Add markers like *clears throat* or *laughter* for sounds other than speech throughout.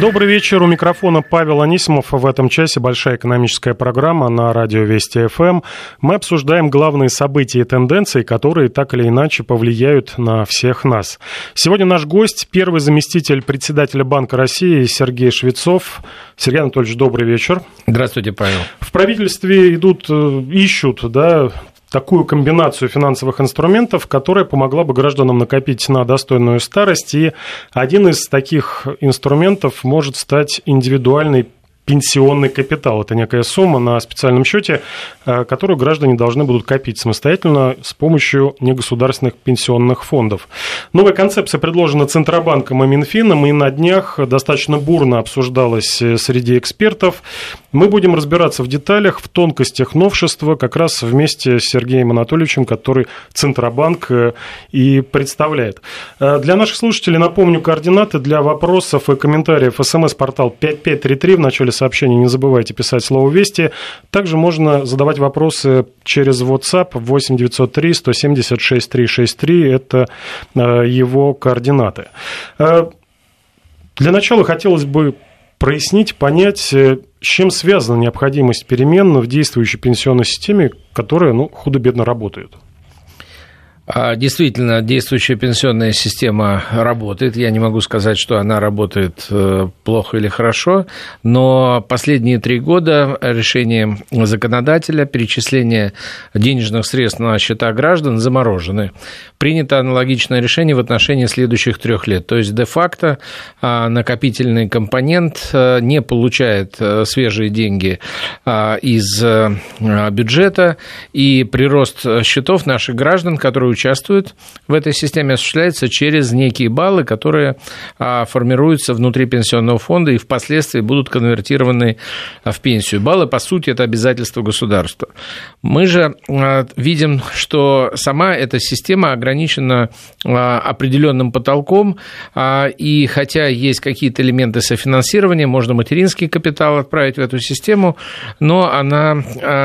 Добрый вечер. У микрофона Павел Анисимов. В этом часе большая экономическая программа на радио Вести ФМ. Мы обсуждаем главные события и тенденции, которые так или иначе повлияют на всех нас. Сегодня наш гость, первый заместитель председателя Банка России Сергей Швецов. Сергей Анатольевич, добрый вечер. Здравствуйте, Павел. В правительстве идут, э, ищут да, такую комбинацию финансовых инструментов, которая помогла бы гражданам накопить на достойную старость. И один из таких инструментов может стать индивидуальный пенсионный капитал. Это некая сумма на специальном счете, э, которую граждане должны будут копить самостоятельно с помощью негосударственных пенсионных фондов. Новая концепция предложена Центробанком и Минфином, и на днях достаточно бурно обсуждалась э, среди экспертов. Мы будем разбираться в деталях, в тонкостях новшества, как раз вместе с Сергеем Анатольевичем, который Центробанк э, и представляет. Для наших слушателей напомню координаты для вопросов и комментариев. СМС-портал 5533 в начале сообщений не забывайте писать слово «Вести». Также можно задавать вопросы через WhatsApp 8 903 176 363. Это э, его координаты. Э, для начала хотелось бы прояснить, понять, э, с чем связана необходимость перемен в действующей пенсионной системе, которая ну, худо-бедно работает. А, действительно, действующая пенсионная система работает. Я не могу сказать, что она работает э, плохо или хорошо, но последние три года решение законодателя перечисление денежных средств на счета граждан заморожены. Принято аналогичное решение в отношении следующих трех лет. То есть, де-факто а, накопительный компонент э, не получает э, свежие деньги а, из бюджета, и прирост счетов наших граждан, которые участвуют в этой системе, осуществляется через некие баллы, которые а, формируются внутри пенсионного фонда и впоследствии будут конвертированы в пенсию. Баллы, по сути, это обязательство государства. Мы же а, видим, что сама эта система ограничена а, определенным потолком, и хотя есть какие-то элементы софинансирования, можно материнский капитал отправить в эту систему, но она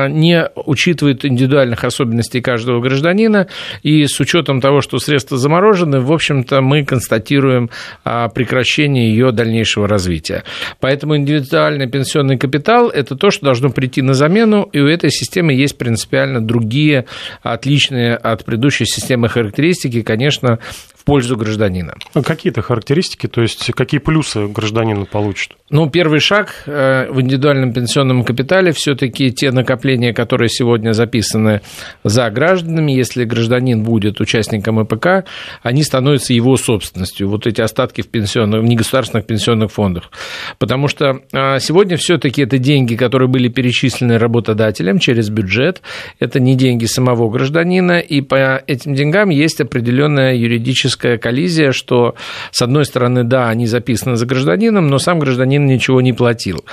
не учитывает индивидуальных особенностей каждого гражданина, и с учетом того, что средства заморожены, в общем-то, мы констатируем а, прекращение ее дальнейшего развития. Поэтому индивидуальный пенсионный капитал – это то, что должно прийти на замену, и у этой системы есть принципиально другие, отличные от предыдущей системы характеристики, конечно, пользу гражданина. А какие-то характеристики, то есть какие плюсы гражданин получит? Ну, первый шаг э, в индивидуальном пенсионном капитале все-таки те накопления, которые сегодня записаны за гражданами, если гражданин будет участником ИПК, они становятся его собственностью, вот эти остатки в, пенсионных, в негосударственных пенсионных фондах. Потому что а, сегодня все-таки это деньги, которые были перечислены работодателем через бюджет, это не деньги самого гражданина, и по этим деньгам есть определенная юридическая логическая коллизия, что, с одной стороны, да, они записаны за гражданином, но сам гражданин ничего не платил.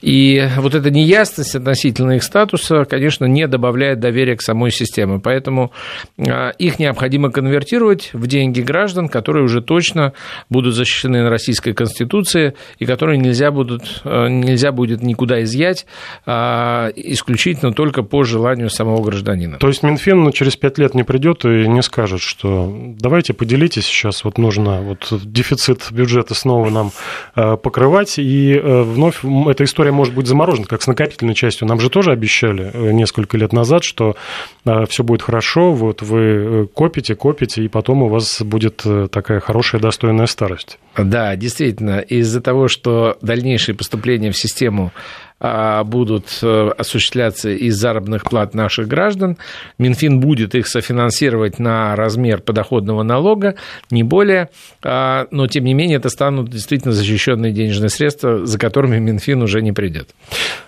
И вот эта неясность относительно их статуса, конечно, не добавляет доверия к самой системе. Поэтому а, их необходимо конвертировать в деньги граждан, которые уже точно будут защищены на Российской Конституции и которые нельзя, будут, а, нельзя будет никуда изъять а, исключительно только по желанию самого гражданина. То есть Минфин через пять лет не придет и не скажет, что давайте поделитесь поделитесь сейчас, вот нужно вот дефицит бюджета снова нам э, покрывать, и э, вновь эта история может быть заморожена, как с накопительной частью. Нам же тоже обещали э, несколько лет назад, что все будет хорошо, вот вы копите, копите, и потом у вас будет такая хорошая, достойная старость. Да, действительно, из-за того, что дальнейшие поступления в систему будут э, осуществляться из заработных плат наших граждан. Минфин будет их софинансировать на размер подоходного налога, не более, а, но тем не менее это станут действительно защищенные денежные средства, за которыми Минфин уже не придет.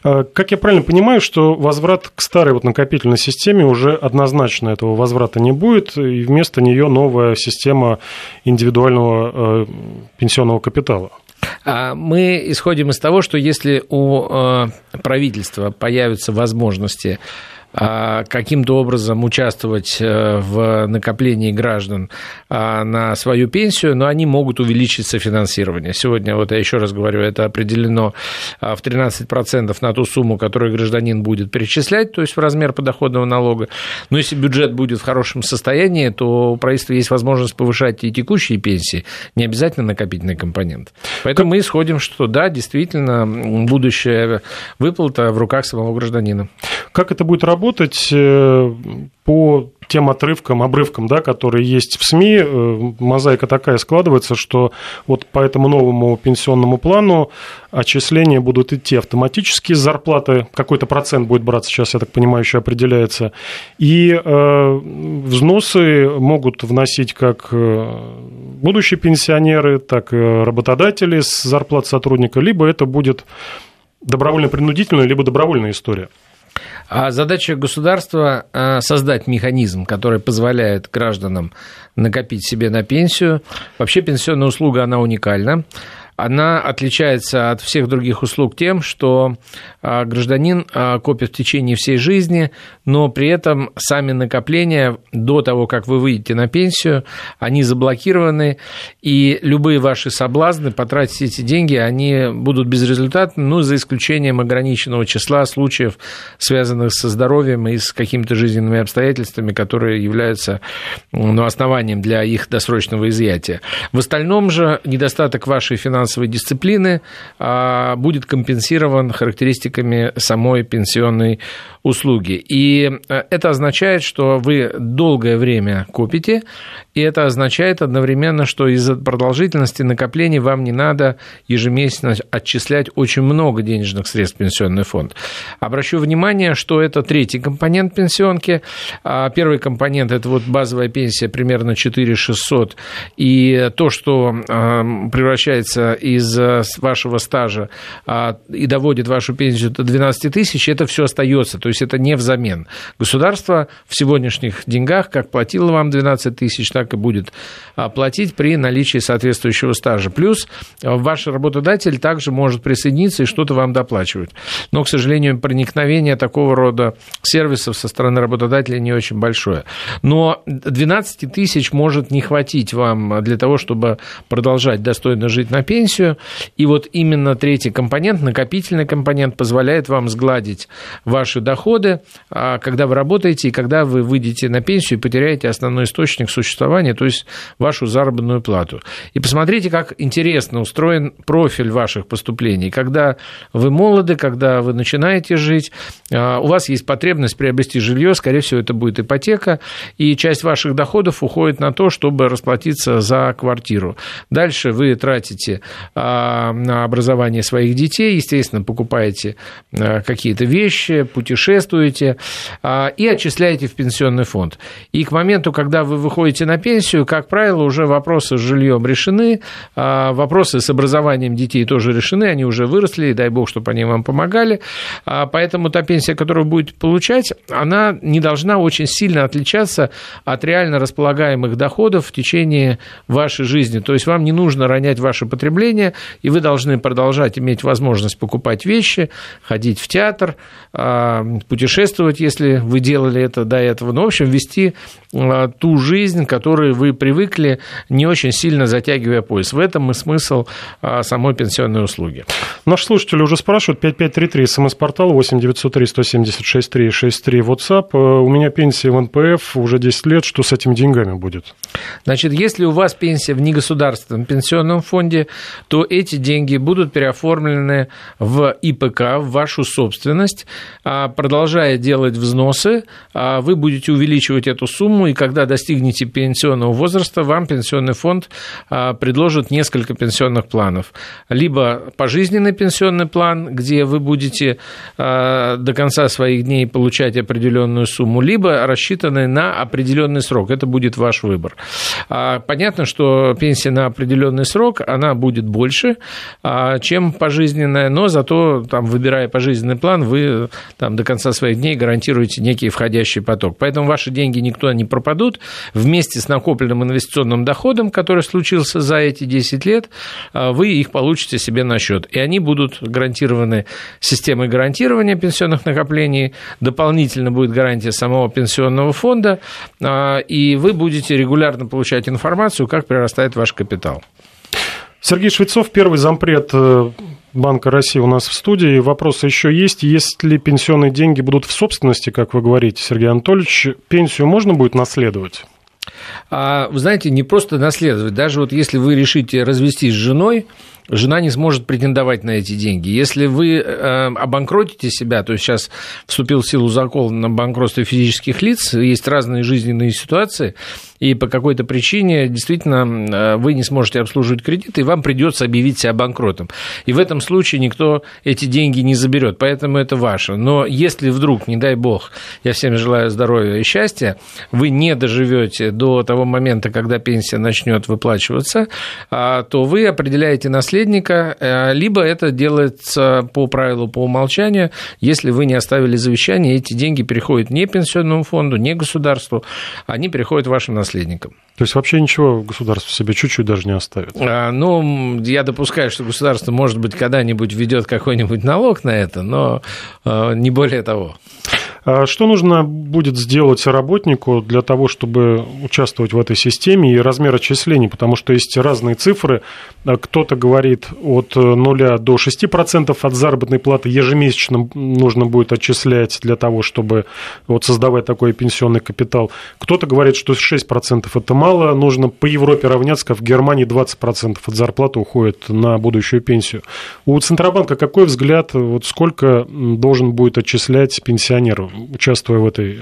А, как я правильно понимаю, что возврат к старой вот накопительной системе уже однозначно этого возврата не будет, и вместо нее новая система индивидуального э, пенсионного капитала? А мы исходим из того, что если у э, правительства появятся возможности каким-то образом участвовать э, в накоплении граждан а, на свою пенсию, но они могут увеличить софинансирование. Сегодня, вот я еще раз говорю, это определено в 13% на ту сумму, которую гражданин будет перечислять, то есть в размер подоходного налога. Но если бюджет будет в хорошем состоянии, то у правительства есть возможность повышать и текущие пенсии, не обязательно накопительный компонент. Поэтому мы исходим, что да, действительно, будущая выплата в руках самого гражданина. Как это будет работать э, по тем отрывкам, обрывкам, да, которые есть в СМИ, э, мозаика такая складывается, что вот по этому новому пенсионному плану отчисления будут идти автоматически зарплаты, какой-то процент будет браться, сейчас, я так понимаю, еще определяется, и э, взносы могут вносить как э, будущие пенсионеры, так и работодатели с зарплат сотрудника, либо это будет добровольно-принудительная, либо добровольная история. А задача государства а, создать механизм, который позволяет гражданам накопить себе на пенсию. Вообще пенсионная услуга, она уникальна она отличается от всех других услуг тем, что а, гражданин а, копит в течение всей жизни, но при этом сами накопления до того, как вы выйдете на пенсию, они заблокированы, и любые ваши соблазны потратить эти деньги, они будут безрезультатны, ну, за исключением ограниченного числа случаев, связанных со здоровьем и с какими-то жизненными обстоятельствами, которые являются ну, основанием для их досрочного изъятия. В остальном же недостаток вашей финансовой финансовой дисциплины а, будет компенсирован характеристиками самой пенсионной услуги. И э, это означает, что вы долгое время копите, и это означает одновременно, что из-за продолжительности накоплений вам не надо ежемесячно отчислять очень много денежных средств в пенсионный фонд. Обращу внимание, что это третий компонент пенсионки. А первый компонент – это вот базовая пенсия примерно 4 600, и то, что превращается из э, вашего стажа а, и доводит вашу пенсию до 12 тысяч, это все остается, то есть это не взамен. Государство в сегодняшних деньгах как платило вам 12 тысяч, так и будет а, платить при наличии соответствующего стажа. Плюс э, ваш работодатель также может присоединиться и что-то вам доплачивать. Но, к сожалению, проникновение такого рода сервисов со стороны работодателя не очень большое. Но 12 тысяч может не хватить вам для того, чтобы продолжать достойно жить на пенсию, пенсию. И вот именно третий компонент, накопительный компонент, позволяет вам сгладить ваши доходы, а, когда вы работаете и когда вы выйдете на пенсию и потеряете основной источник существования, то есть вашу заработную плату. И посмотрите, как интересно устроен профиль ваших поступлений. Когда вы молоды, когда вы начинаете жить, а, у вас есть потребность приобрести жилье, скорее всего, это будет ипотека, и часть ваших доходов уходит на то, чтобы расплатиться за квартиру. Дальше вы тратите на образование своих детей, естественно, покупаете а, какие-то вещи, путешествуете а, и отчисляете в пенсионный фонд. И к моменту, когда вы выходите на пенсию, как правило, уже вопросы с жильем решены, вопросы с образованием детей тоже решены, они уже выросли, и дай бог, чтобы они вам помогали. Поэтому та пенсия, которую будете получать, она не должна очень сильно отличаться от реально располагаемых доходов в течение вашей жизни. То есть вам не нужно ронять ваше потребление, потребления, и вы должны продолжать иметь возможность покупать вещи, ходить в театр, а, путешествовать, если вы делали это до этого. Ну, в общем, вести а, ту жизнь, к которой вы привыкли, не очень сильно затягивая пояс. В этом и смысл а, самой пенсионной услуги. Наш слушатель уже спрашивает, 5533, смс-портал 8 903 176 363, WhatsApp. У меня пенсия в НПФ уже 10 лет, что с этими деньгами будет? Значит, если у вас пенсия в негосударственном пенсионном фонде, то эти деньги будут переоформлены в ИПК, в вашу собственность. А, продолжая делать взносы, а, вы будете увеличивать эту сумму, и когда достигнете пенсионного возраста, вам пенсионный фонд а, предложит несколько пенсионных планов. Либо пожизненный пенсионный план, где вы будете до конца своих дней получать определенную сумму, либо рассчитанный на определенный срок. Это будет ваш выбор. Понятно, что пенсия на определенный срок, она будет будет больше, а, чем пожизненная, но зато, там, выбирая пожизненный план, вы там, до конца своих дней гарантируете некий входящий поток. Поэтому ваши деньги никуда не пропадут. Вместе с накопленным инвестиционным доходом, который случился за эти 10 лет, а, вы их получите себе на счет. И они будут гарантированы системой гарантирования пенсионных накоплений, дополнительно будет гарантия самого пенсионного фонда, а, и вы будете регулярно получать информацию, как прирастает ваш капитал. Сергей Швецов, первый зампред э, Банка России у нас в студии. Вопросы еще есть. Если пенсионные деньги будут в собственности, как вы говорите, Сергей Анатольевич, пенсию можно будет наследовать? А, вы знаете, не просто наследовать. Даже вот если вы решите развестись с женой, жена не сможет претендовать на эти деньги. Если вы э, обанкротите себя, то есть сейчас вступил в силу закон на банкротство физических лиц, есть разные жизненные ситуации, и по какой-то причине действительно э, вы не сможете обслуживать кредиты, и вам придется объявить себя банкротом. И в этом случае никто эти деньги не заберет, поэтому это ваше. Но если вдруг, не дай бог, я всем желаю здоровья и счастья, вы не доживете до того момента, когда пенсия начнет выплачиваться, а, то вы определяете наследника, э, либо это делается по правилу по умолчанию, если вы не оставили завещание, эти деньги переходят не пенсионному фонду, не государству, они переходят вашим наследникам наследникам. То есть вообще ничего государство себе чуть-чуть даже не оставит? А, ну, я допускаю, что государство, может быть, когда-нибудь введет какой-нибудь налог на это, но а, не более того. А что нужно будет сделать работнику для того, чтобы участвовать в этой системе и размер отчислений? Потому что есть разные цифры. Кто-то говорит от 0 до 6% от заработной платы ежемесячно нужно будет отчислять для того, чтобы вот создавать такой пенсионный капитал. Кто-то говорит, что 6% это мало, нужно по Европе равняться, как в Германии 20% от зарплаты уходит на будущую пенсию. У Центробанка какой взгляд, вот сколько должен будет отчислять пенсионеру? Участвуя в этой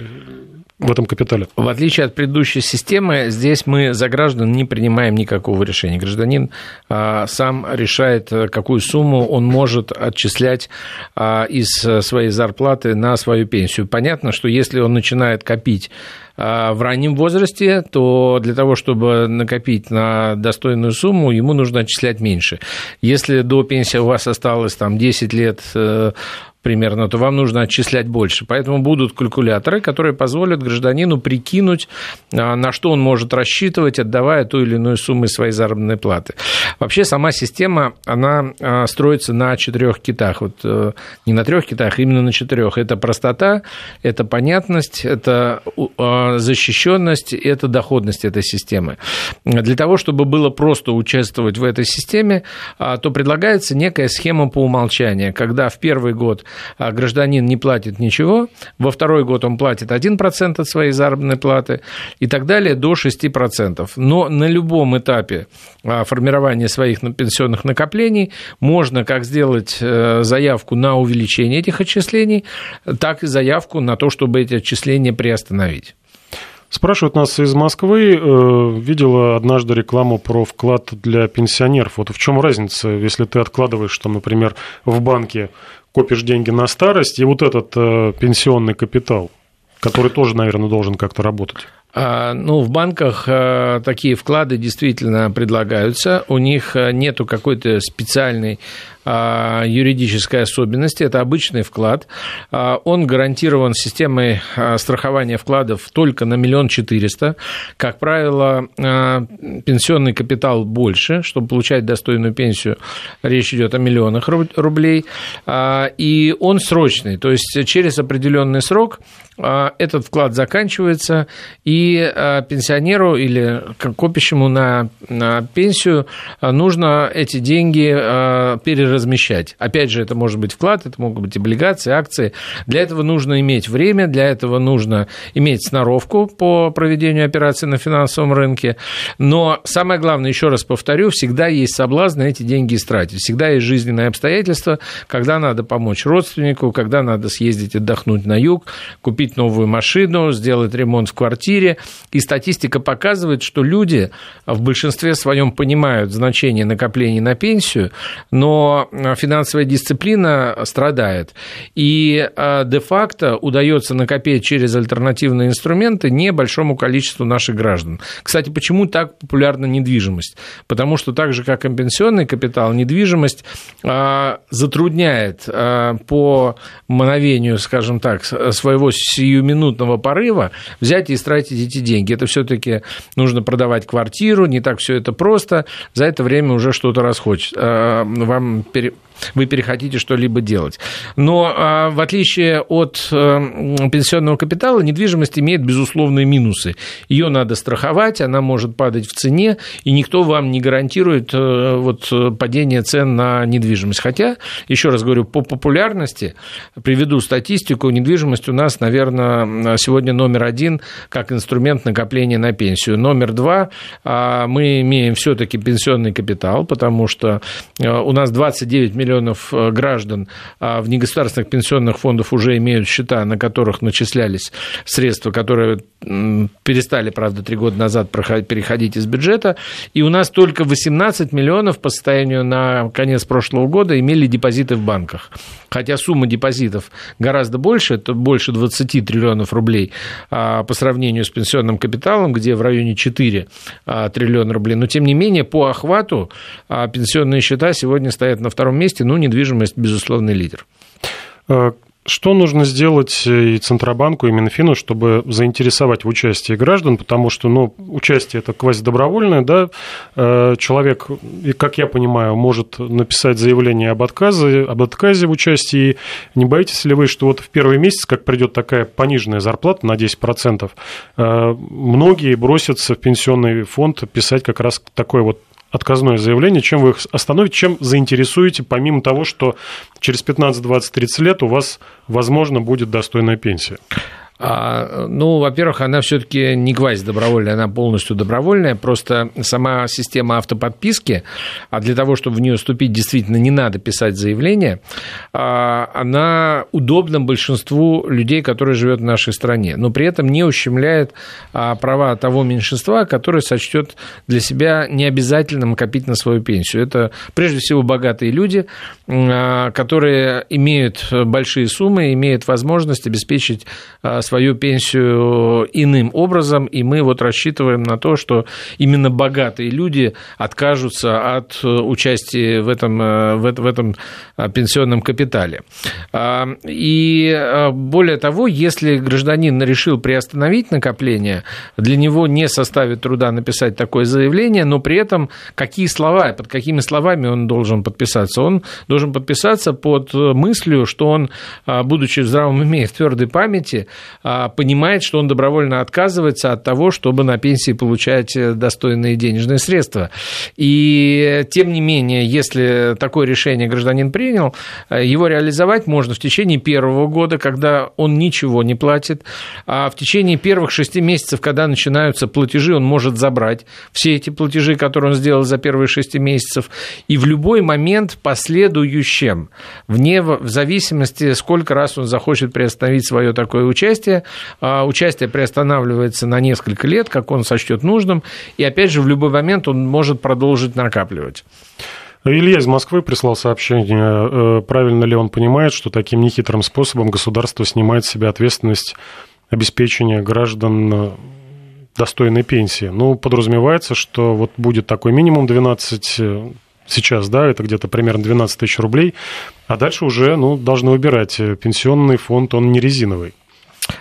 в этом капитале. В отличие от предыдущей системы, здесь мы за граждан не принимаем никакого решения. Гражданин а, сам решает, какую сумму он может отчислять а, из своей зарплаты на свою пенсию. Понятно, что если он начинает копить в раннем возрасте, то для того, чтобы накопить на достойную сумму, ему нужно отчислять меньше. Если до пенсии у вас осталось там 10 лет э, примерно, то вам нужно отчислять больше. Поэтому будут калькуляторы, которые позволят гражданину прикинуть, а, на что он может рассчитывать, отдавая ту или иную сумму своей заработной платы. Вообще сама система, она а, строится на четырех китах. Вот э, не на трех китах, а именно на четырех. Это простота, это понятность, это а, защищенность, это доходность этой системы. Для того, чтобы было просто участвовать в этой системе, то предлагается некая схема по умолчанию, когда в первый год а гражданин не платит ничего, во второй год он платит 1% от своей заработной платы и так далее до 6%. Но на любом этапе а, формирования своих пенсионных накоплений можно как сделать э, заявку на увеличение этих отчислений, так и заявку на то, чтобы эти отчисления приостановить. Спрашивают нас из Москвы. Э, видела однажды рекламу про вклад для пенсионеров. Вот в чем разница, если ты откладываешь, там, например, в банке копишь деньги на старость, и вот этот э, пенсионный капитал, который тоже, наверное, должен как-то работать. А, ну, в банках э, такие вклады действительно предлагаются. У них э, нету какой-то специальной а, юридической особенности. Это обычный вклад. А, он гарантирован системой страхования вкладов только на миллион четыреста. Как правило, пенсионный капитал больше. Чтобы получать достойную пенсию, речь идет о миллионах рублей. И он срочный. То есть через определенный срок этот вклад заканчивается, и э, пенсионеру или копящему на, на пенсию э, нужно эти деньги переразмещать. Опять же, это может быть вклад, это могут быть облигации, акции. Для этого нужно иметь время, для этого нужно иметь сноровку по проведению операций на финансовом рынке. Но самое главное, еще раз повторю, всегда есть соблазн эти деньги истратить. Всегда есть жизненные обстоятельства, когда надо помочь родственнику, когда надо съездить отдохнуть на юг, купить купить новую машину, сделать ремонт в квартире. И статистика показывает, что люди в большинстве своем понимают значение накоплений на пенсию, но финансовая дисциплина страдает. И де-факто удается накопить через альтернативные инструменты небольшому количеству наших граждан. Кстати, почему так популярна недвижимость? Потому что так же, как и пенсионный капитал, недвижимость затрудняет по мановению, скажем так, своего сиюминутного порыва взять и истратить эти деньги. Это все-таки нужно продавать квартиру, не так все это просто. За это время уже что-то расходится. А, вам пере вы перехотите что-либо делать. Но а, в отличие от э, пенсионного капитала, недвижимость имеет безусловные минусы. Ее надо страховать, она может падать в цене, и никто вам не гарантирует э, вот, падение цен на недвижимость. Хотя, еще раз говорю, по популярности, приведу статистику, недвижимость у нас, наверное, сегодня номер один как инструмент накопления на пенсию. Номер два, а, мы имеем все-таки пенсионный капитал, потому что э, у нас 29 миллионов миллионов э, граждан а в негосударственных пенсионных фондах уже имеют счета, на которых начислялись средства, которые перестали, правда, три года назад переходить из бюджета, и у нас только 18 миллионов по состоянию на конец прошлого года имели депозиты в банках. Хотя сумма депозитов гораздо больше, это больше 20 триллионов рублей а, по сравнению с пенсионным капиталом, где в районе 4 а, триллиона рублей. Но, тем не менее, по охвату пенсионные счета сегодня стоят на втором месте, ну, недвижимость, безусловный лидер. Э, что нужно сделать и Центробанку, и Минфину, чтобы заинтересовать в участии граждан? Потому что ну, участие это квазидобровольное, да? Э, человек, как я понимаю, может написать заявление об отказе, об отказе в участии. Не боитесь ли вы, что вот в первый месяц, как придет такая пониженная зарплата на 10%, э, многие бросятся в пенсионный фонд писать как раз такое вот отказное заявление, чем вы их остановите, чем заинтересуете, помимо того, что через 15, 20, 30 лет у вас, возможно, будет достойная пенсия? А, ну, во-первых, она все-таки не квази добровольная, она полностью добровольная. Просто сама система автоподписки, а для того, чтобы в нее вступить, действительно не надо писать заявление, а, она удобна большинству людей, которые живут в нашей стране, но при этом не ущемляет а, права того меньшинства, которое сочтет для себя необязательным копить на свою пенсию. Это прежде всего богатые люди, которые имеют большие суммы, имеют возможность обеспечить свою пенсию иным образом, и мы вот рассчитываем на то, что именно богатые люди откажутся от участия в этом, в этом пенсионном капитале. А, и более того, если гражданин решил приостановить накопление, для него не составит труда написать такое заявление, но при этом какие слова, под какими словами он должен подписаться? Он должен подписаться под мыслью, что он, будучи в здравом уме и в твердой памяти, понимает, что он добровольно отказывается от того, чтобы на пенсии получать э, достойные денежные средства. И тем не менее, если такое решение гражданин принял, э, его реализовать можно в течение первого года, когда он ничего не платит, а в течение первых шести месяцев, когда начинаются платежи, он может забрать все эти платежи, которые он сделал за первые шесть месяцев, и в любой момент последующем, вне, в зависимости, сколько раз он захочет приостановить свое такое участие, участие. А, участие приостанавливается на несколько лет, как он сочтет нужным, и опять же в любой момент он может продолжить накапливать. Илья из Москвы прислал сообщение, э, правильно ли он понимает, что таким нехитрым способом государство снимает с себя ответственность обеспечения граждан э, достойной пенсии. Ну, подразумевается, что вот будет такой минимум 12 э, сейчас, да, это где-то примерно 12 тысяч рублей, а дальше уже, ну, должны выбирать. Пенсионный фонд, он не резиновый.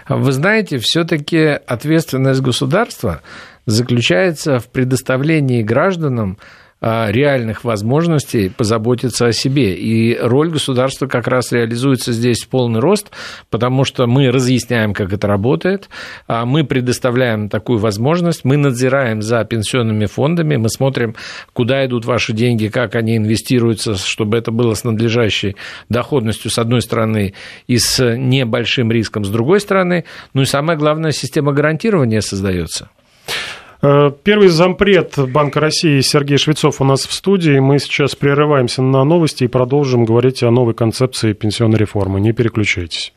Вы знаете, все-таки ответственность государства заключается в предоставлении гражданам реальных возможностей позаботиться о себе. И роль государства как раз реализуется здесь в полный рост, потому что мы разъясняем, как это работает, а мы предоставляем такую возможность, мы надзираем за пенсионными фондами, мы смотрим, куда идут ваши деньги, как они инвестируются, чтобы это было с надлежащей доходностью с одной стороны и с небольшим риском с другой стороны. Ну и самое главное, система гарантирования создается. Э, первый зампред Банка России Сергей Швецов у нас в студии. Мы сейчас прерываемся на новости и продолжим говорить о новой концепции пенсионной реформы. Не переключайтесь.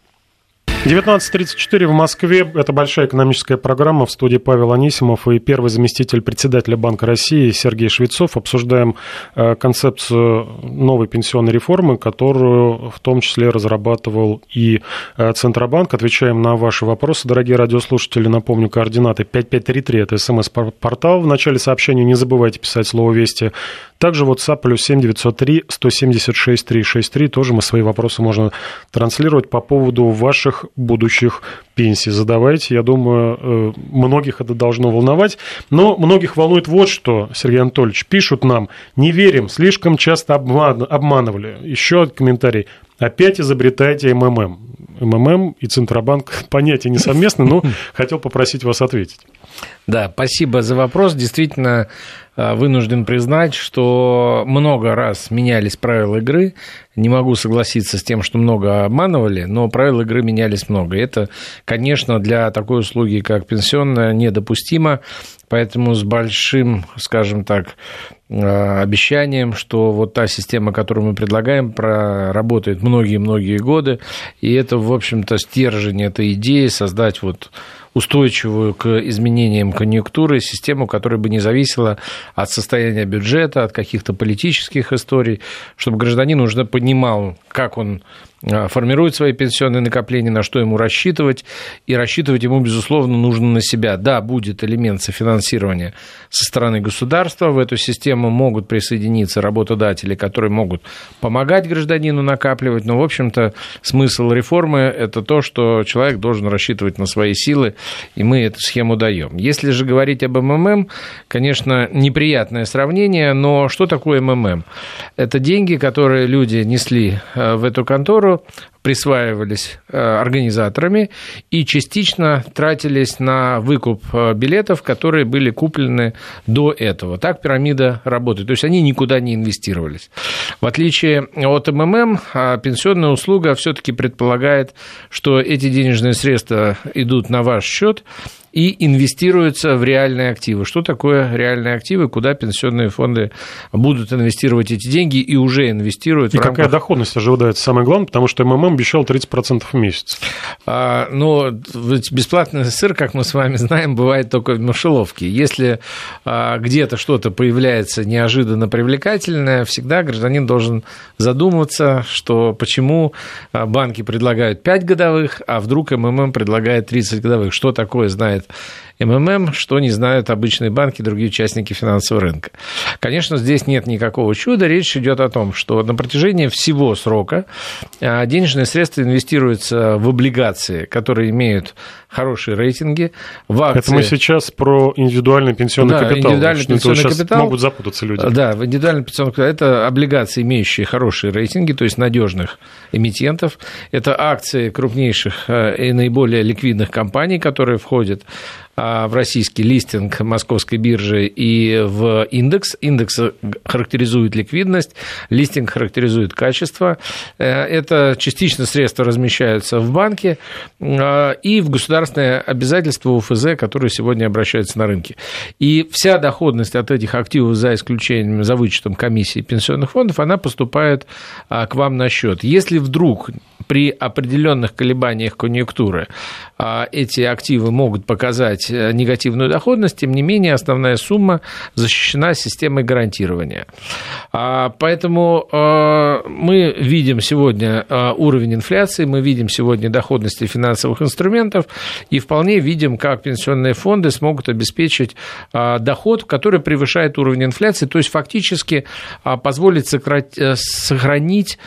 19.34 в Москве. Это большая экономическая программа. В студии Павел Анисимов и первый заместитель председателя Банка России Сергей Швецов. Обсуждаем э, концепцию новой пенсионной реформы, которую в том числе разрабатывал и э, Центробанк. Отвечаем на ваши вопросы, дорогие радиослушатели. Напомню, координаты 5533. Это смс-портал. В начале сообщения не забывайте писать слово «Вести». Также WhatsApp плюс 7 903 176 363. Тоже мы свои вопросы можно транслировать по поводу ваших будущих пенсий. Задавайте. Я думаю, э, многих это должно волновать. Но многих волнует вот что, Сергей Анатольевич. Пишут нам, не верим, слишком часто обманывали. Еще комментарий. Опять изобретайте МММ. МММ и Центробанк *laughs* понятия не совместны, но *laughs* хотел попросить вас ответить. Да, спасибо за вопрос. Действительно, э, вынужден признать, что много раз менялись правила игры. Не могу согласиться с тем, что много обманывали, но правила игры менялись много. Это, конечно, для такой услуги, как пенсионная, недопустимо. Поэтому с большим, скажем так, э, обещанием, что вот та система, которую мы предлагаем, проработает многие-многие годы, и это, в общем-то, стержень этой идеи создать вот устойчивую к изменениям конъюнктуры систему, которая бы не зависела от состояния бюджета, от каких-то политических историй, чтобы гражданин уже понимал, как он а, формирует свои пенсионные накопления, на что ему рассчитывать, и рассчитывать ему, безусловно, нужно на себя. Да, будет элемент софинансирования со стороны государства, в эту систему могут присоединиться работодатели, которые могут помогать гражданину накапливать, но, в общем-то, смысл реформы – это то, что человек должен рассчитывать на свои силы, и мы эту схему даем. Если же говорить об МММ, конечно, неприятное сравнение, но что такое МММ? Это деньги, которые люди несли э, в эту контору, присваивались э, организаторами и частично тратились на выкуп э, билетов, которые были куплены до этого. Так пирамида работает. То есть они никуда не инвестировались. В отличие от МММ, а пенсионная услуга все-таки предполагает, что эти денежные средства идут на ваш счет, и инвестируются в реальные активы. Что такое реальные активы, куда пенсионные фонды будут инвестировать эти деньги и уже инвестируют. И какая рамках... доходность ожидается самое главное, потому что МММ обещал 30% в месяц. А, но бесплатный сыр, как мы с вами знаем, бывает только в мышеловке. Если а, где-то что-то появляется неожиданно привлекательное, всегда гражданин должен задуматься, что почему а, банки предлагают 5 годовых, а вдруг МММ предлагает 30 годовых. Что такое знает МММ, что не знают обычные банки и другие участники финансового рынка. Конечно, здесь нет никакого чуда. Речь идет о том, что на протяжении всего срока а, денежные средства инвестируются в облигации, которые имеют хорошие рейтинги. В акции... Это мы сейчас про индивидуальный пенсионный да, капитал. Индивидуальный пенсионный капитал. Могут запутаться люди. Да, в индивидуальный пенсионный капитал это облигации, имеющие хорошие рейтинги, то есть надежных эмитентов. Это акции крупнейших э, и наиболее ликвидных компаний, которые входят в российский листинг московской биржи и в индекс. Индекс характеризует ликвидность, листинг характеризует качество. Э, это частично средства размещаются в банке а, и в государственное обязательство УФЗ, которые сегодня обращаются на рынке. И вся доходность от этих активов, за исключением, за вычетом комиссии пенсионных фондов, она поступает а, к вам на счет. Если вдруг при определенных колебаниях конъюнктуры эти активы могут показать иметь э, негативную доходность, тем не менее основная сумма защищена системой гарантирования. А, поэтому э, мы видим сегодня э, уровень инфляции, мы видим сегодня доходности финансовых инструментов и вполне видим, как пенсионные фонды смогут обеспечить доход, который превышает уровень инфляции, то есть фактически позволит сохранить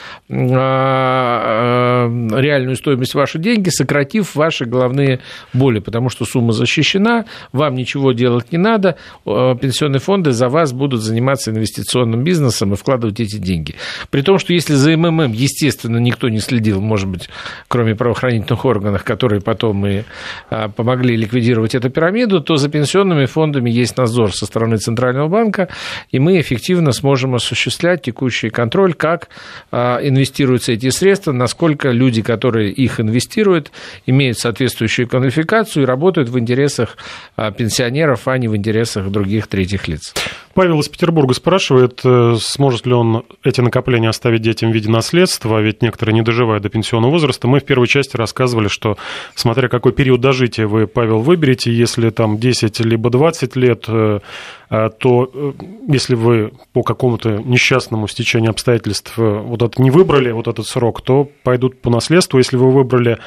реальную стоимость ваших денег, сократив ваши головные боли, потому что сумма защищена защищена, вам ничего делать не надо, пенсионные фонды за вас будут заниматься инвестиционным бизнесом и вкладывать эти деньги. При том, что если за МММ, естественно, никто не следил, может быть, кроме правоохранительных органов, которые потом и а, помогли ликвидировать эту пирамиду, то за пенсионными фондами есть надзор со стороны Центрального банка, и мы эффективно сможем осуществлять текущий контроль, как а, инвестируются эти средства, насколько люди, которые их инвестируют, имеют соответствующую квалификацию и работают в интересах интересах пенсионеров, а не в интересах других третьих лиц. Павел из Петербурга спрашивает, э, сможет ли он эти накопления оставить детям в виде наследства, ведь некоторые не доживают до пенсионного возраста. Мы в первой части рассказывали, что смотря какой период дожития вы, Павел, выберете, если там 10 либо 20 лет, э, э, то если вы по какому-то несчастному стечению обстоятельств вот это не выбрали, вот этот срок, то пойдут по наследству. Если вы выбрали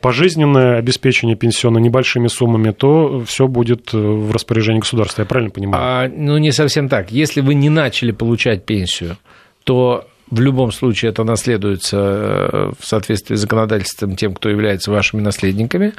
пожизненное обеспечение пенсионное небольшими суммами, то все будет в распоряжении государства. Я правильно понимаю? А, ну, не совсем так. Если вы не начали получать пенсию, то в любом случае это наследуется э, в соответствии с законодательством тем, кто является вашими наследниками.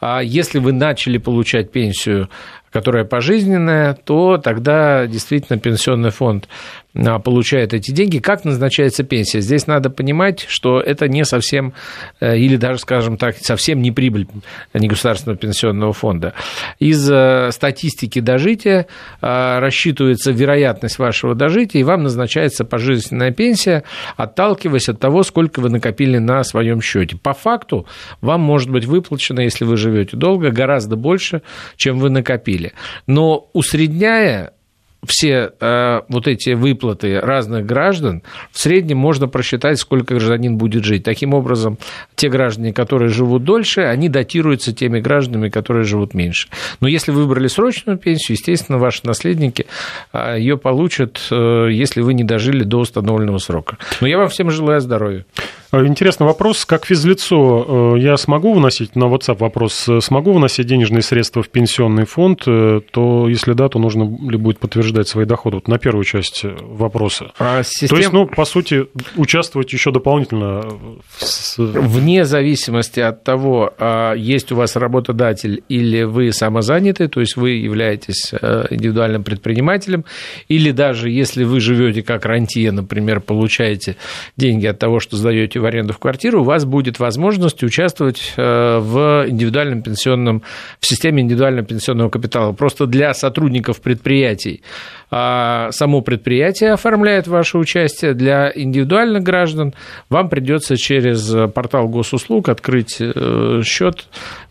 А если вы начали получать пенсию, которая пожизненная, то тогда действительно пенсионный фонд а, получает эти деньги. Как назначается пенсия? Здесь надо понимать, что это не совсем, э, или даже, скажем так, совсем не прибыль негосударственного пенсионного фонда. Из э, статистики дожития э, рассчитывается вероятность вашего дожития, и вам назначается пожизненная пенсия, отталкиваясь от того, сколько вы накопили на своем счете. По факту вам может быть выплачено, если вы живете долго, гораздо больше, чем вы накопили. Но усредняя все э, вот эти выплаты разных граждан, в среднем можно просчитать, сколько гражданин будет жить. Таким образом, те граждане, которые живут дольше, они датируются теми гражданами, которые живут меньше. Но если вы выбрали срочную пенсию, естественно, ваши наследники э, ее получат, э, если вы не дожили до установленного срока. Но я вам всем желаю здоровья. Э, интересный вопрос. Как физлицо я смогу вносить, на WhatsApp вопрос, смогу вносить денежные средства в пенсионный фонд, то если да, то нужно ли будет подтверждать свои доходы? Вот на первую часть вопроса. А систем... То есть, ну, по сути, участвовать еще дополнительно. Вне зависимости от того, а есть у вас работодатель или вы самозанятый, то есть вы являетесь индивидуальным предпринимателем, или даже если вы живете как рантье, например, получаете деньги от того, что сдаете в аренду в квартиру, у вас будет возможность участвовать э, в индивидуальном пенсионном, в системе индивидуального пенсионного капитала. Просто для сотрудников предприятий само предприятие оформляет ваше участие. Для индивидуальных граждан вам придется через портал госуслуг открыть э, счет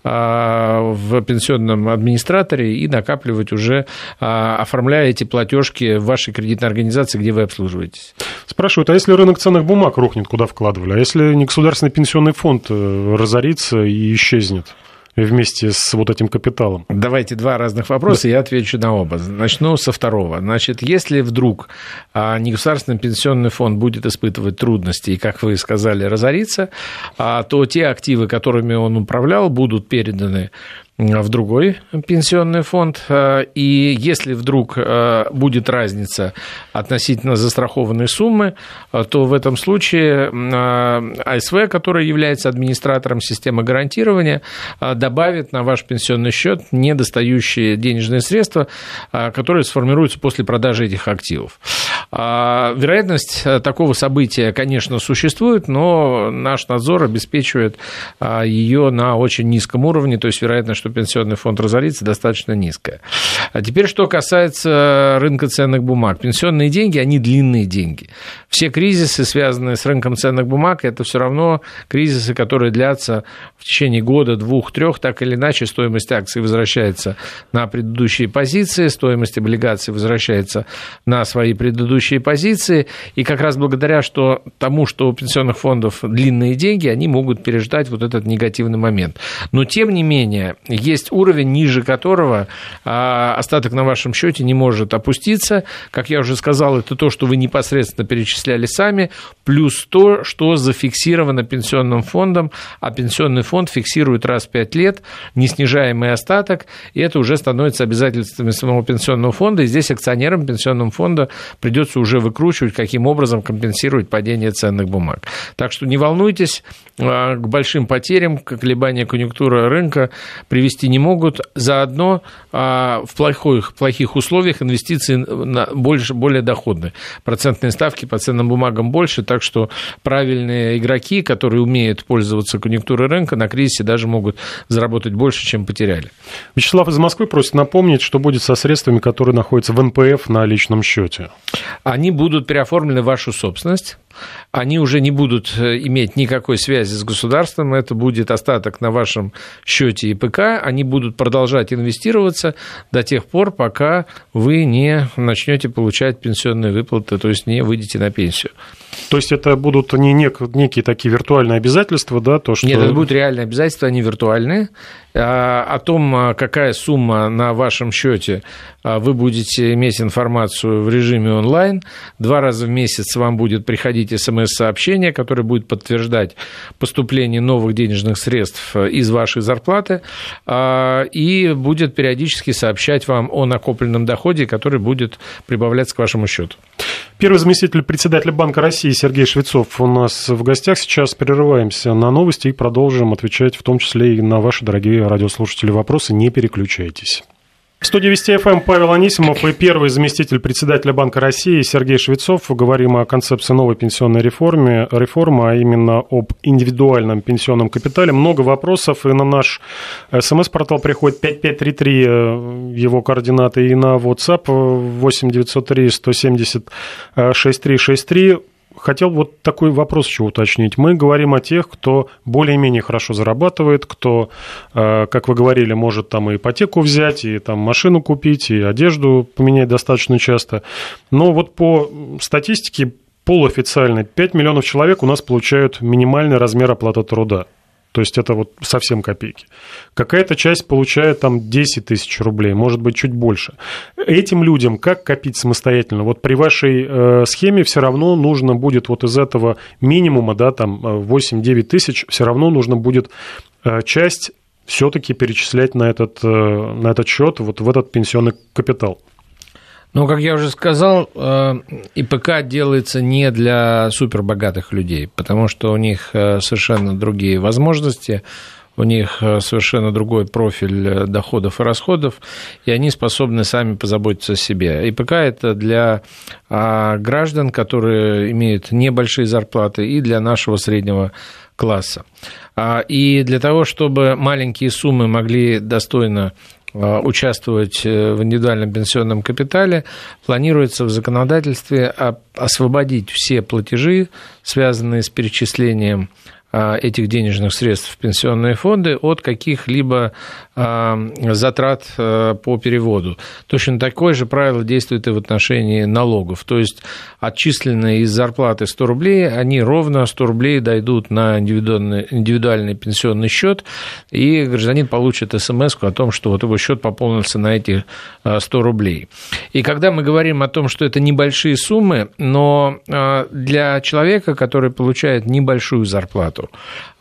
а, в пенсионном администраторе и накапливать уже, а, оформляя эти платежки в вашей кредитной организации, где вы обслуживаетесь. Спрашивают, а если рынок ценных бумаг рухнет, куда вкладывали? А если не государственный пенсионный фонд э, разорится и исчезнет? Вместе с вот этим капиталом? Давайте два разных вопроса, да. я отвечу на оба. Начну со второго. Значит, если вдруг а, негосударственный пенсионный фонд будет испытывать трудности и, как вы сказали, разориться, а, то те активы, которыми он управлял, будут переданы в другой пенсионный фонд. Э, и если вдруг э, будет разница относительно застрахованной суммы, то в этом случае АСВ, который является администратором системы гарантирования, добавит на ваш пенсионный счет недостающие денежные средства, которые сформируются после продажи этих активов. Вероятность такого события, конечно, существует, но наш надзор обеспечивает ее на очень низком уровне, то есть вероятность, что пенсионный фонд разорится, достаточно низкая. А теперь, что касается рынка ценных бумаг. Пенсионные деньги, они длинные деньги. Все кризисы, связанные с рынком ценных бумаг, это все равно кризисы, которые длятся в течение года, двух, трех, так или иначе стоимость акций возвращается на предыдущие позиции, стоимость облигаций возвращается на свои предыдущие позиции, и как раз благодаря что, тому, что у пенсионных фондов длинные деньги, они могут переждать вот этот негативный момент. Но, тем не менее, есть уровень, ниже которого а, остаток на вашем счете не может опуститься. Как я уже сказал, это то, что вы непосредственно перечисляли сами, плюс то, что зафиксировано пенсионным фондом, а пенсионный фонд фиксирует раз в 5 лет неснижаемый остаток, и это уже становится обязательствами самого пенсионного фонда, и здесь акционерам пенсионного фонда придется уже выкручивать, каким образом компенсировать падение ценных бумаг. Так что не волнуйтесь, а, к большим потерям, к колебанию конъюнктуры рынка привести не могут. Заодно а, в плохих, плохих условиях инвестиции больше, более доходны. Процентные ставки по ценным бумагам больше, так что правильные игроки, которые умеют пользоваться конъюнктурой рынка, на кризисе даже могут заработать больше, чем потеряли. Вячеслав из Москвы просит напомнить, что будет со средствами, которые находятся в НПФ на личном счете. Они будут переоформлены в вашу собственность они уже не будут э, иметь никакой связи с государством, это будет остаток на вашем счете ИПК, они будут продолжать инвестироваться до тех пор, пока вы не начнете получать пенсионные выплаты, то есть не выйдете на пенсию. То есть это будут не нек, некие такие виртуальные обязательства, да, то, что... Нет, это будут реальные обязательства, они виртуальные. А, о том, а, какая сумма на вашем счете, а, вы будете иметь информацию в режиме онлайн. Два раза в месяц вам будет приходить смс-сообщение, которое будет подтверждать поступление новых денежных средств из вашей зарплаты и будет периодически сообщать вам о накопленном доходе, который будет прибавляться к вашему счету. Первый заместитель председателя Банка России Сергей Швецов у нас в гостях. Сейчас прерываемся на новости и продолжим отвечать в том числе и на ваши дорогие радиослушатели вопросы. Не переключайтесь. Студии Вести ФМ Павел Анисимов и первый заместитель председателя Банка России Сергей Швецов. Говорим о концепции новой пенсионной реформы, реформы, а именно об индивидуальном пенсионном капитале. Много вопросов, и на наш смс-портал приходит 5533, э, его координаты, и на WhatsApp 8903 170 6363 хотел вот такой вопрос еще уточнить. Мы говорим о тех, кто более-менее хорошо зарабатывает, кто, э, как вы говорили, может там и ипотеку взять, и там машину купить, и одежду поменять достаточно часто. Но вот по статистике полуофициальной 5 миллионов человек у нас получают минимальный размер оплаты труда. То есть это вот совсем копейки. Какая-то часть получает там 10 тысяч рублей, может быть, чуть больше. Этим людям как копить самостоятельно? Вот при вашей э, схеме все равно нужно будет вот из этого минимума, да, там 8-9 тысяч, все равно нужно будет э, часть все-таки перечислять на этот, э, на этот счет, вот в этот пенсионный капитал. Ну, как я уже сказал, э, ИПК делается не для супербогатых людей, потому что у них э, совершенно другие возможности, у них э, совершенно другой профиль доходов и расходов, и они способны сами позаботиться о себе. ИПК – это для а, граждан, которые имеют небольшие зарплаты, и для нашего среднего класса. А, и для того, чтобы маленькие суммы могли достойно участвовать э, в индивидуальном пенсионном капитале, планируется в законодательстве освободить все платежи, связанные с перечислением а, этих денежных средств в пенсионные фонды от каких-либо затрат а, по переводу. Точно такое же правило действует и в отношении налогов. То есть отчисленные из зарплаты 100 рублей, они ровно 100 рублей дойдут на индивидуальный, индивидуальный пенсионный счет, и гражданин получит смс о том, что вот его счет пополнился на эти 100 рублей. И когда мы говорим о том, что это небольшие суммы, но для человека, который получает небольшую зарплату,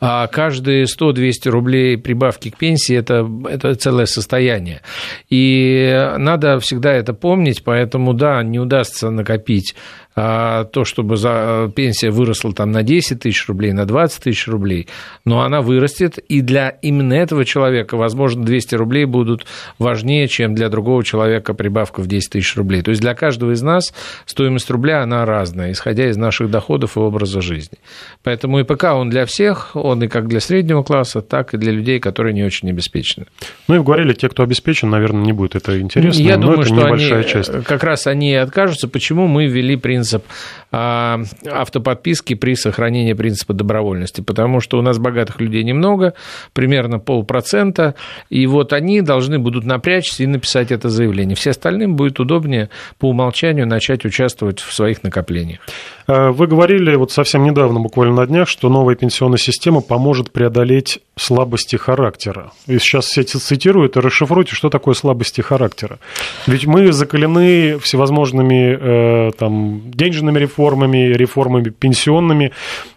а каждые 100-200 рублей прибавки к пенсии это, – это целое состояние. И надо всегда это помнить, поэтому, да, не удастся накопить то, чтобы за, пенсия выросла там на 10 тысяч рублей, на 20 тысяч рублей, но она вырастет, и для именно этого человека, возможно, 200 рублей будут важнее, чем для другого человека прибавка в 10 тысяч рублей. То есть для каждого из нас стоимость рубля, она разная, исходя из наших доходов и образа жизни. Поэтому ИПК, он для всех, он и как для среднего класса, так и для людей, которые не очень обеспечены. Ну и говорили, те, кто обеспечен, наверное, не будет это интересно, Я но думаю, это что небольшая они, часть. как раз они откажутся. Почему мы ввели принцип принцип а, автоподписки при сохранении принципа добровольности, потому что у нас богатых людей немного, примерно полпроцента, и вот они должны будут напрячься и написать это заявление. Все остальным будет удобнее по умолчанию начать участвовать в своих накоплениях. А, вы говорили вот совсем недавно, буквально на днях, что новая пенсионная система поможет преодолеть слабости характера. И сейчас все цитируют и расшифруйте, что такое слабости характера. Ведь мы закалены всевозможными э, там, денежными реформами, реформами пенсионными.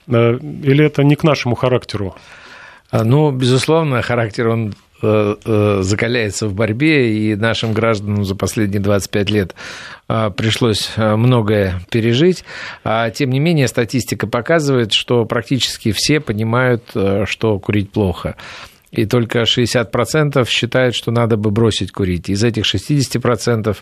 Э, или это не к нашему характеру? А, ну, безусловно, характер, он э, э, закаляется в борьбе, и нашим гражданам за последние 25 лет пришлось многое пережить. А, тем не менее, статистика показывает, что практически все понимают, что курить плохо и только 60% считают, что надо бы бросить курить. Из этих 60%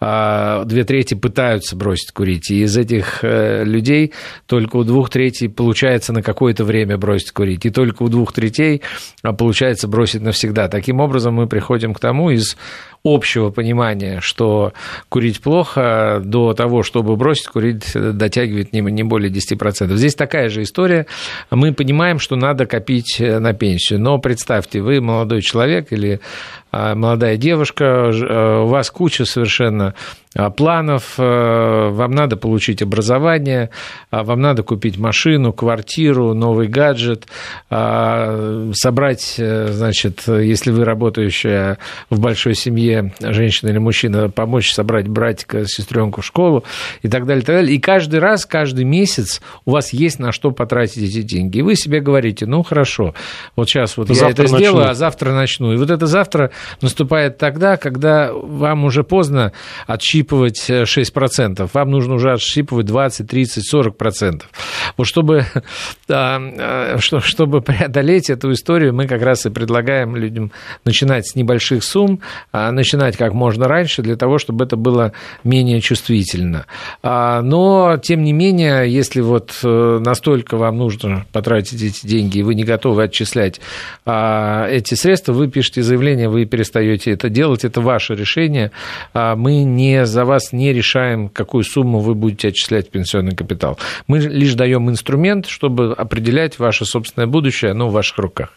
а, две трети пытаются бросить курить. И из этих э, людей только у двух третей получается на какое-то время бросить курить. И только у двух третей а, получается бросить навсегда. Таким образом, мы приходим к тому из общего понимания, что курить плохо, до того, чтобы бросить курить, дотягивает не более 10%. Здесь такая же история. Мы понимаем, что надо копить на пенсию. Но представьте, вы молодой человек или молодая девушка, у вас куча совершенно а, планов, э, вам надо получить образование, а, вам надо купить машину, квартиру, новый гаджет, а, собрать, э, значит, если вы работающая в большой семье, женщина или мужчина, помочь собрать братика, сестренку в школу и так далее, и так далее. И каждый раз, каждый месяц у вас есть на что потратить эти деньги. И вы себе говорите, ну, хорошо, вот сейчас вот завтра я это начну. сделаю, а завтра начну. И вот это завтра наступает тогда, когда вам уже поздно отщипывать отщипывать 6%, вам нужно уже отщипывать 20, 30, 40%. Вот чтобы, а, чтобы преодолеть эту историю, мы как раз и предлагаем людям начинать с небольших сумм, а, начинать как можно раньше, для того, чтобы это было менее чувствительно. А, но, тем не менее, если вот э, настолько вам нужно потратить эти деньги, и вы не готовы отчислять эти средства, вы пишете заявление, вы перестаете это делать, это ваше решение. Мы не за вас не решаем, какую сумму вы будете отчислять в пенсионный капитал. Мы лишь даем инструмент, чтобы определять ваше собственное будущее, оно в ваших руках.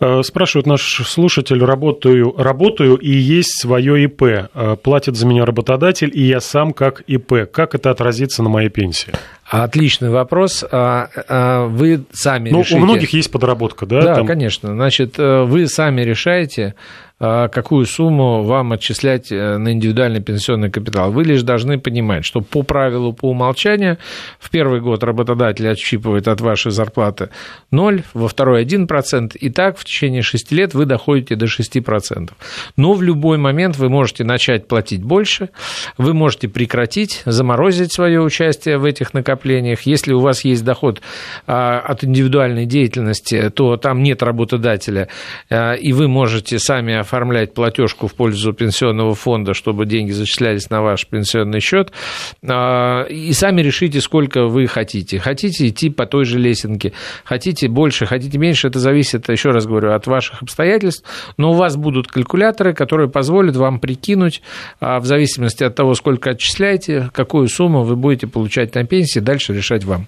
Э, спрашивает наш слушатель, работаю, работаю и есть свое ИП. Э, платит за меня работодатель, и я сам как ИП. Как это отразится на моей пенсии? Отличный вопрос. А, а, вы сами ну, решите... у многих есть подработка, да? Да, там... конечно. Значит, э, вы сами решаете, а, какую сумму вам отчислять э, на индивидуальный пенсионный капитал. Вы лишь должны понимать, что по правилу, по умолчанию, в первый год работодатель отщипывает от вашей зарплаты 0, во второй 1%, и так в течение 6 лет вы доходите до 6%. Но в любой момент вы можете начать платить больше, вы можете прекратить, заморозить свое участие в этих накоплениях. Если у вас есть доход а, от индивидуальной деятельности, то там нет работодателя, а, и вы можете сами оформлять платежку в пользу пенсионного фонда, чтобы деньги зачислялись на ваш пенсионный счет, а, и сами решите, сколько вы хотите. Хотите идти по той же лесенке, хотите больше, хотите меньше, это зависит, еще раз говорю, от ваших обстоятельств, но у вас будут калькуляторы, которые позволят вам прикинуть, а, в зависимости от того, сколько отчисляете, какую сумму вы будете получать на пенсии, дальше решать вам.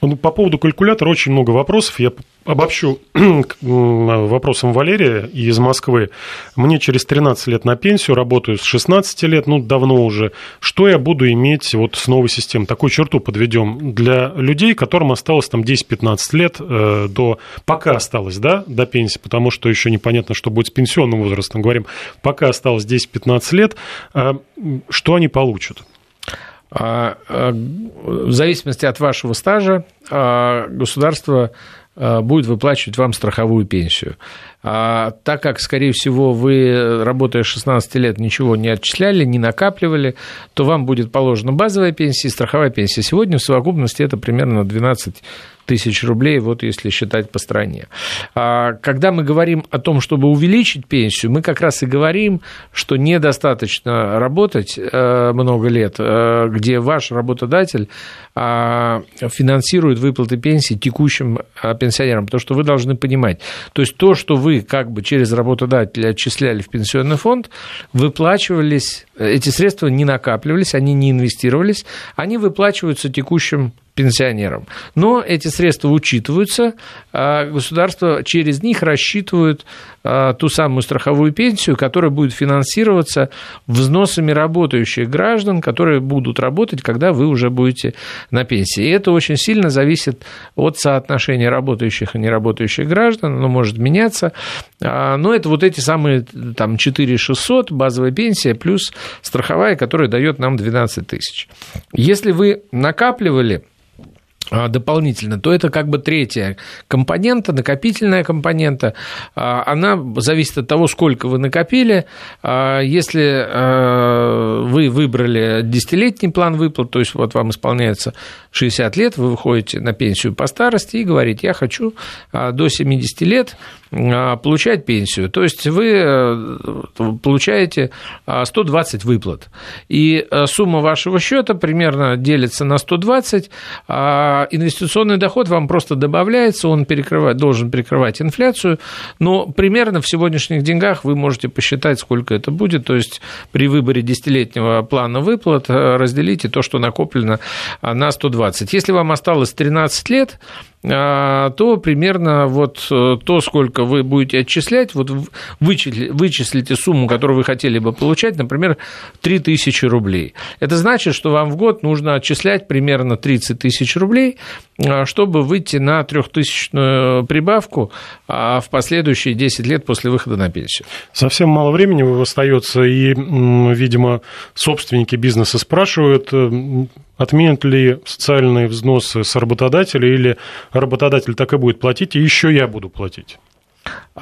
Ну, по поводу калькулятора очень много вопросов. Я обобщу *clears throat* вопросом Валерия из Москвы. Мне через 13 лет на пенсию, работаю с 16 лет, ну, давно уже. Что я буду иметь вот с новой системой? Такую черту подведем для людей, которым осталось там 10-15 лет э, до... Пока осталось, да, до пенсии, потому что еще непонятно, что будет с пенсионным возрастом. Говорим, пока осталось 10-15 лет, э, что они получат? А, э, в зависимости от вашего стажа а, государство будет выплачивать вам страховую пенсию. А так как, скорее всего, вы, работая 16 лет, ничего не отчисляли, не накапливали, то вам будет положена базовая пенсия и страховая пенсия. Сегодня в совокупности это примерно 12 тысяч рублей, вот если считать по стране. А когда мы говорим о том, чтобы увеличить пенсию, мы как раз и говорим, что недостаточно работать э, много лет, э, где ваш работодатель а, финансирует выплаты пенсии текущим а, пенсионерам, потому что вы должны понимать, то есть то, что вы как бы через работодателя отчисляли в пенсионный фонд, выплачивались, эти средства не накапливались, они не инвестировались, они выплачиваются текущим пенсионерам. Но эти средства учитываются, а государство через них рассчитывает ту самую страховую пенсию, которая будет финансироваться взносами работающих граждан, которые будут работать, когда вы уже будете на пенсии. И это очень сильно зависит от соотношения работающих и неработающих граждан, оно может меняться. А, но это вот эти самые там, 4 600, базовая пенсия, плюс страховая, которая дает нам 12 тысяч. Если вы накапливали дополнительно, то это как бы третья компонента, накопительная компонента. А, она зависит от того, сколько вы накопили. А, если вы выбрали десятилетний план выплат, то есть вот вам исполняется 60 лет, вы выходите на пенсию по старости и говорите, я хочу до 70 лет получать пенсию. То есть вы э, получаете 120 выплат. И сумма вашего счета примерно делится на 120, а инвестиционный доход вам просто добавляется, он перекрывает, должен перекрывать инфляцию, но примерно в сегодняшних деньгах вы можете посчитать, сколько это будет, то есть при выборе десятилетнего плана выплат разделите то, что накоплено на 120. Если вам осталось 13 лет, а, то примерно вот э, то, сколько вы будете отчислять, вот вычислите, вычислите сумму, которую вы хотели бы получать, например, 3000 рублей. Это значит, что вам в год нужно отчислять примерно 30 тысяч рублей, а, чтобы выйти на трехтысячную прибавку а, в последующие 10 лет после выхода на пенсию. Совсем мало времени остается, и, видимо, собственники бизнеса спрашивают, э, отменят ли социальные взносы с работодателя или работодатель так и будет платить, и еще я буду платить?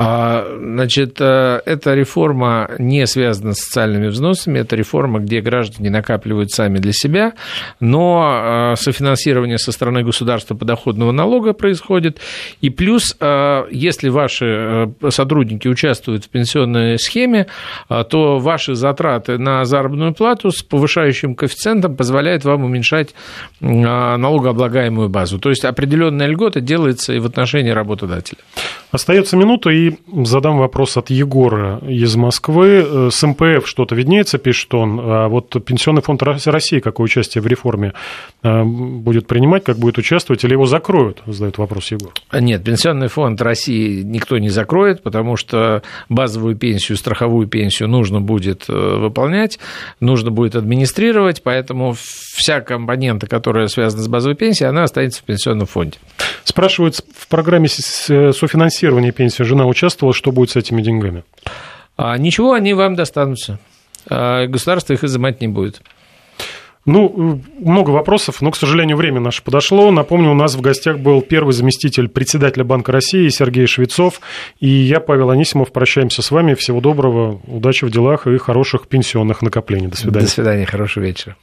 А, значит, э, эта реформа не связана с социальными взносами, это реформа, где граждане накапливают сами для себя, но э, софинансирование со стороны государства подоходного налога происходит, и плюс, э, если ваши сотрудники участвуют в пенсионной схеме, то ваши затраты на заработную плату с повышающим коэффициентом позволяют вам уменьшать налогооблагаемую базу. То есть определенная льгота делается и в отношении работодателя. Остается минута, и задам вопрос от Егора из Москвы. Э, с МПФ что-то виднеется, пишет он. А вот Пенсионный фонд России какое участие в реформе э, будет принимать, как будет участвовать, или его закроют, задает вопрос Егор. Нет, Пенсионный фонд России никто не закроет, потому что базовую пенсию, страховую пенсию нужно будет э, выполнять, нужно будет администрировать, поэтому вся компонента, которая связана с базовой пенсией, она останется в Пенсионном фонде. Спрашивают в программе софинансирования пенсии жена участвовала, что будет с этими деньгами? А, ничего, они вам достанутся. А, государство их изымать не будет. Ну, много вопросов, но, к сожалению, время наше подошло. Напомню, у нас в гостях был первый заместитель председателя Банка России Сергей Швецов. И я, Павел Анисимов, прощаемся с вами. Всего доброго, удачи в делах и хороших пенсионных накоплений. До свидания. До свидания, хорошего вечера.